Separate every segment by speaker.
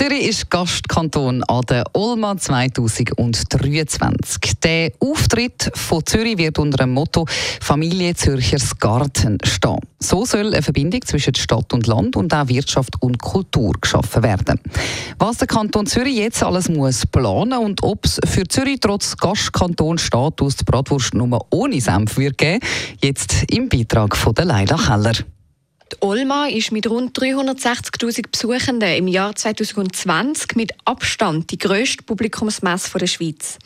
Speaker 1: Zürich ist Gastkanton an der Olma 2023. Der Auftritt von Zürich wird unter dem Motto Familie Zürchers Garten stehen. So soll eine Verbindung zwischen Stadt und Land und auch Wirtschaft und Kultur geschaffen werden. Was der Kanton Zürich jetzt alles muss planen und ob es für Zürich trotz Gastkantonstatus die Bratwurst nur ohne Senf wird geben, jetzt im Beitrag von der Leila Keller.
Speaker 2: Die Olma ist mit rund 360.000 Besuchenden im Jahr 2020 mit Abstand die grösste Publikumsmesse der Schweiz.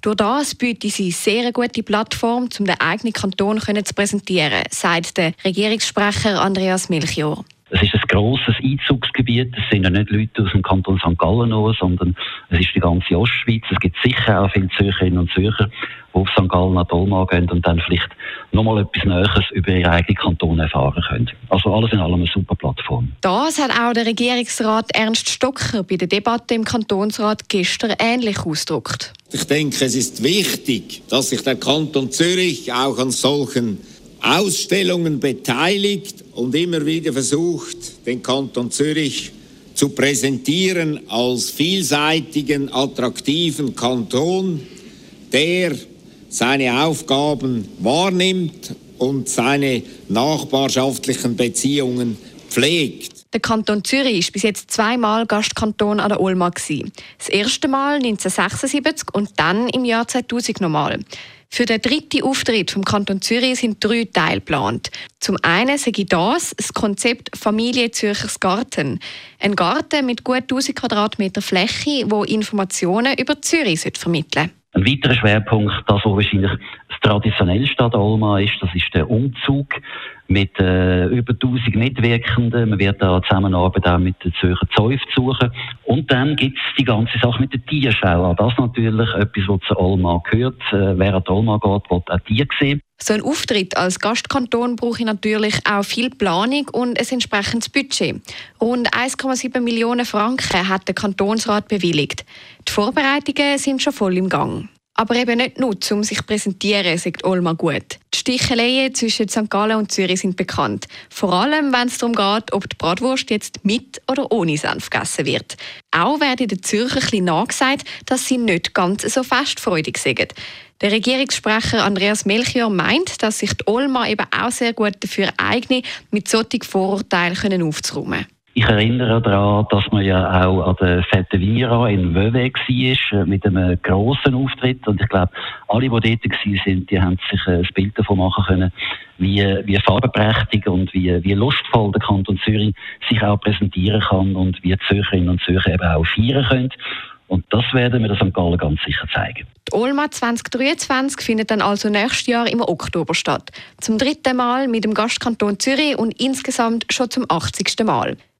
Speaker 2: Durch das bietet sie sehr gute Plattform, um den eigenen Kanton zu präsentieren, sagt der Regierungssprecher Andreas Melchior.
Speaker 3: Es ist grosses Einzugsgebiet. Es sind ja nicht Leute aus dem Kanton St. Gallen nur, sondern es ist die ganze Ostschweiz. Es gibt sicher auch viele Zürcherinnen und Zürcher, die auf St. Gallen nach Dolma gehen und dann vielleicht nochmal etwas Näheres über ihre eigenen Kanton erfahren können. Also alles in allem eine super Plattform.
Speaker 2: Das hat auch der Regierungsrat Ernst Stocker bei der Debatte im Kantonsrat gestern ähnlich ausgedrückt.
Speaker 4: Ich denke, es ist wichtig, dass sich der Kanton Zürich auch an solchen Ausstellungen beteiligt und immer wieder versucht, den Kanton Zürich zu präsentieren als vielseitigen, attraktiven Kanton, der seine Aufgaben wahrnimmt und seine nachbarschaftlichen Beziehungen pflegt.
Speaker 2: Der Kanton Zürich war bis jetzt zweimal Gastkanton an der Olma. Das erste Mal 1976 und dann im Jahr 2000 nochmal. Für den dritten Auftritt vom Kanton Zürich sind drei Teile geplant. Zum einen ich das, das Konzept Familie Zürchers Garten. Ein Garten mit gut 1000 Quadratmeter Fläche, wo Informationen über Zürich vermitteln
Speaker 3: Ein weiterer Schwerpunkt, das was wahrscheinlich das traditionellste an Olma ist, das ist der Umzug mit äh, über 1000 Mitwirkenden. Man wird da Zusammenarbeit auch mit den Zürcher Zeuf suchen. Und dann gibt es die ganze Sache mit der Tierschau. Das ist natürlich etwas, was zu Olma gehört. Äh, wer an die Olma geht, will auch Tiere sehen.
Speaker 2: So ein Auftritt als Gastkanton brauche ich natürlich auch viel Planung und ein entsprechendes Budget. Rund 1,7 Millionen Franken hat der Kantonsrat bewilligt. Die Vorbereitungen sind schon voll im Gang. Aber eben nicht nur, um sich zu präsentieren, sagt Olma gut. Die Sticheleien zwischen St. Gallen und Zürich sind bekannt. Vor allem, wenn es darum geht, ob die Bratwurst jetzt mit oder ohne Senf gegessen wird. Auch werde den Zürcher ein nachgesagt, dass sie nicht ganz so festfreudig sind. Der Regierungssprecher Andreas Melchior meint, dass sich die Olma eben auch sehr gut dafür eignet, mit solchen Vorurteilen aufzuräumen.
Speaker 3: Ich erinnere daran, dass man ja auch an der Fete Vira in Vevey war, äh, mit einem grossen Auftritt. Und ich glaube, alle, die dort waren, die haben sich ein Bild davon machen können, wie, wie farbenprächtig und wie, wie lustvoll der Kanton Zürich sich auch präsentieren kann und wie Zürcherinnen und Zürcher eben auch feiern können. Und das werden wir der St. Gallen ganz sicher zeigen.
Speaker 2: Die Olma 2023 findet dann also nächstes Jahr im Oktober statt. Zum dritten Mal mit dem Gastkanton Zürich und insgesamt schon zum 80. Mal.